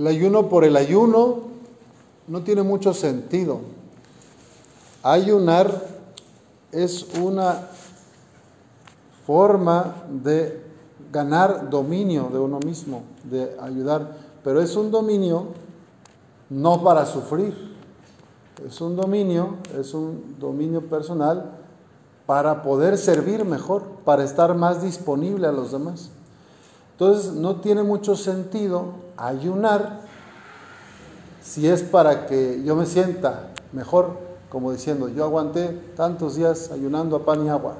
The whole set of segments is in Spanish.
El ayuno por el ayuno no tiene mucho sentido. Ayunar es una forma de ganar dominio de uno mismo, de ayudar, pero es un dominio no para sufrir, es un dominio, es un dominio personal para poder servir mejor, para estar más disponible a los demás. Entonces no tiene mucho sentido ayunar si es para que yo me sienta mejor, como diciendo, yo aguanté tantos días ayunando a pan y agua.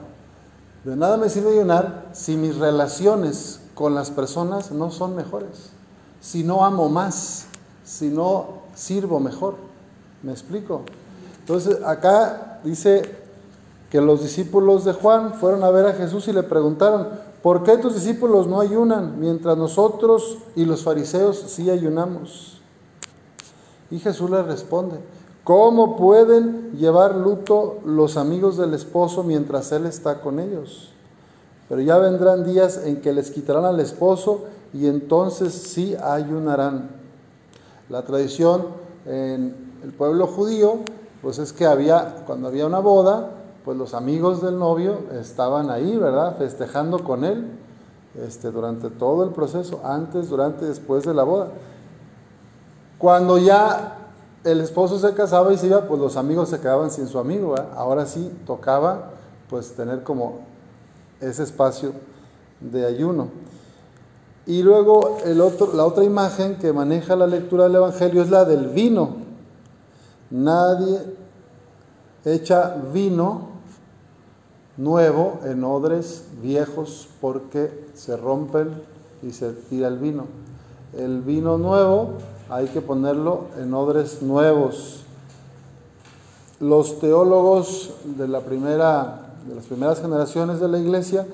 De nada me sirve ayunar si mis relaciones con las personas no son mejores, si no amo más, si no sirvo mejor. ¿Me explico? Entonces acá dice que los discípulos de Juan fueron a ver a Jesús y le preguntaron, ¿por qué tus discípulos no ayunan mientras nosotros y los fariseos sí ayunamos? Y Jesús les responde, ¿cómo pueden llevar luto los amigos del esposo mientras él está con ellos? Pero ya vendrán días en que les quitarán al esposo y entonces sí ayunarán. La tradición en el pueblo judío, pues es que había, cuando había una boda, pues los amigos del novio estaban ahí, ¿verdad? Festejando con él este, durante todo el proceso, antes, durante después de la boda. Cuando ya el esposo se casaba y se iba, pues los amigos se quedaban sin su amigo. Ahora sí tocaba pues tener como ese espacio de ayuno. Y luego el otro, la otra imagen que maneja la lectura del Evangelio es la del vino. Nadie echa vino nuevo en odres viejos porque se rompen y se tira el vino. El vino nuevo hay que ponerlo en odres nuevos. Los teólogos de, la primera, de las primeras generaciones de la iglesia,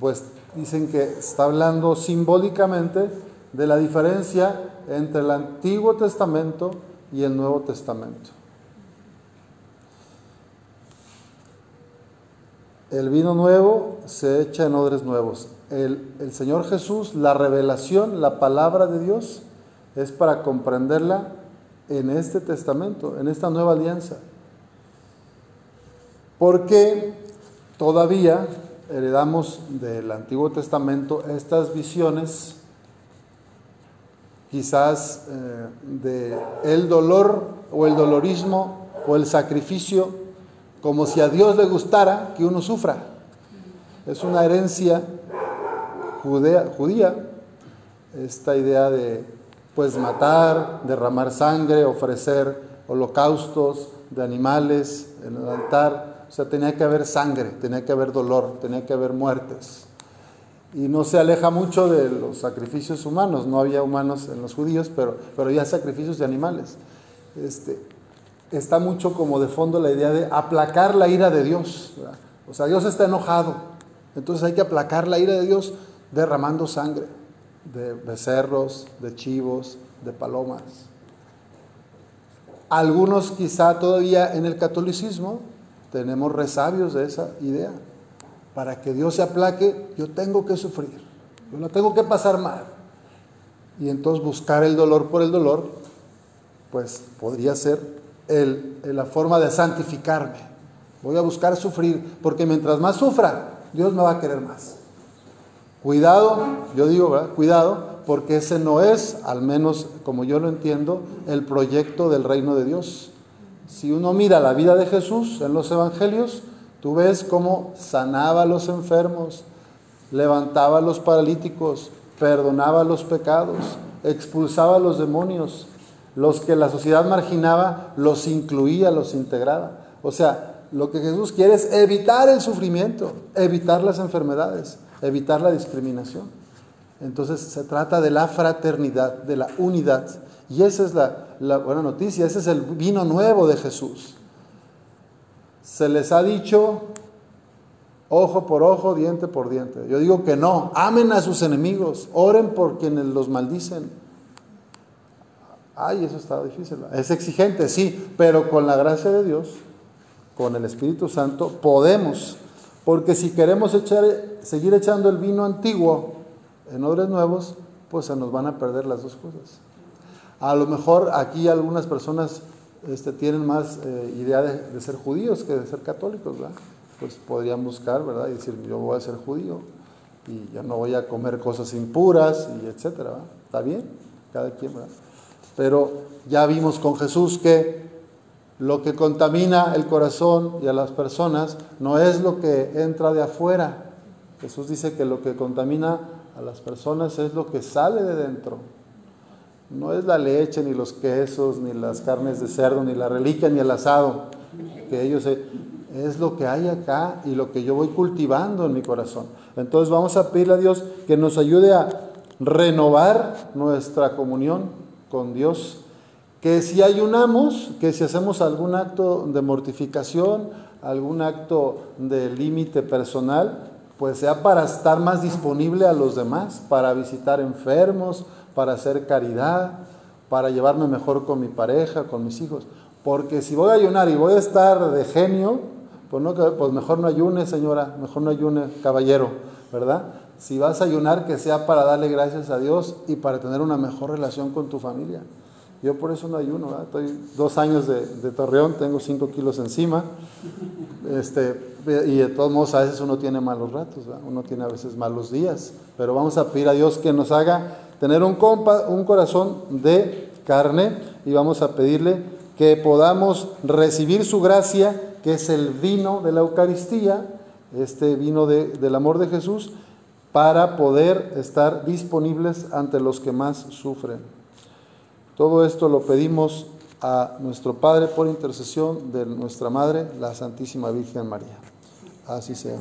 pues dicen que está hablando simbólicamente de la diferencia entre el Antiguo Testamento y el Nuevo Testamento. El vino nuevo se echa en odres nuevos. El, Señor Jesús, la revelación, la palabra de Dios, es para comprenderla en este testamento, en esta nueva alianza. Porque todavía heredamos del Antiguo Testamento estas visiones, quizás eh, de el dolor o el dolorismo o el sacrificio como si a Dios le gustara que uno sufra. Es una herencia judía, esta idea de pues matar, derramar sangre, ofrecer holocaustos de animales en el altar. O sea, tenía que haber sangre, tenía que haber dolor, tenía que haber muertes. Y no se aleja mucho de los sacrificios humanos, no había humanos en los judíos, pero, pero sacrificios de animales. Este, está mucho como de fondo la idea de aplacar la ira de Dios. O sea, Dios está enojado. Entonces hay que aplacar la ira de Dios derramando sangre de becerros, de chivos, de palomas. Algunos quizá todavía en el catolicismo tenemos resabios de esa idea. Para que Dios se aplaque, yo tengo que sufrir, yo no tengo que pasar mal. Y entonces buscar el dolor por el dolor, pues podría ser la forma de santificarme. Voy a buscar sufrir, porque mientras más sufra, Dios me va a querer más. Cuidado, yo digo. Cuidado, porque ese no es, al menos como yo lo entiendo, el proyecto del reino de Dios. Si uno mira la vida de Jesús en los evangelios, tú ves cómo sanaba a los enfermos, levantaba a los paralíticos, perdonaba los pecados, expulsaba a los demonios, los que la sociedad marginaba, los incluía, los integraba. O sea, lo que Jesús quiere es evitar el sufrimiento, evitar las enfermedades, evitar la discriminación. Entonces se trata de la fraternidad, de la unidad. Y esa es la, buena noticia, ese es el vino nuevo de Jesús. Se les ha dicho ojo por ojo, diente por diente. Yo digo que no, amen a sus enemigos, oren por quienes los maldicen. Ay, eso está difícil. Es exigente, sí, pero con la gracia de Dios, con el Espíritu Santo, podemos. Porque si queremos seguir echando el vino antiguo en odres nuevos, pues se nos van a perder las dos cosas. A lo mejor aquí algunas personas este, tienen más eh, idea de, ser judíos que de ser católicos, ¿verdad? Pues podrían buscar, ¿verdad? Y decir, yo voy a ser judío y ya no voy a comer cosas impuras y etcétera. Está bien, cada quien, ¿verdad? Pero ya vimos con Jesús que lo que contamina el corazón y a las personas no es lo que entra de afuera. Jesús dice que lo que contamina a las personas es lo que sale de dentro. No es la leche, ni los quesos, ni las carnes de cerdo, ni la reliquia, ni el asado. Que ellos es lo que hay acá y lo que yo voy cultivando en mi corazón. Entonces vamos a pedirle a Dios que nos ayude a renovar nuestra comunión con Dios. Que si ayunamos, que si hacemos algún acto de mortificación, algún acto de límite personal, pues sea para estar más disponible a los demás, para visitar enfermos, para hacer caridad, para llevarme mejor con mi pareja, con mis hijos. Porque si voy a ayunar y voy a estar de genio, pues, no, pues mejor no ayune, señora, mejor no ayune, caballero, ¿verdad? Si vas a ayunar, que sea para darle gracias a Dios y para tener una mejor relación con tu familia. Yo por eso no ayuno, ¿verdad? estoy dos años de, de, Torreón, tengo cinco kilos encima, este, y de todos modos a veces uno tiene malos ratos, uno tiene a veces malos días, pero vamos a pedir a Dios que nos haga tener un, compa, un corazón de carne y vamos a pedirle que podamos recibir su gracia, que es el vino de la Eucaristía, este vino de, del amor de Jesús, para poder estar disponibles ante los que más sufren. Todo esto lo pedimos a nuestro Padre por intercesión de nuestra Madre, la Santísima Virgen María. Así sea.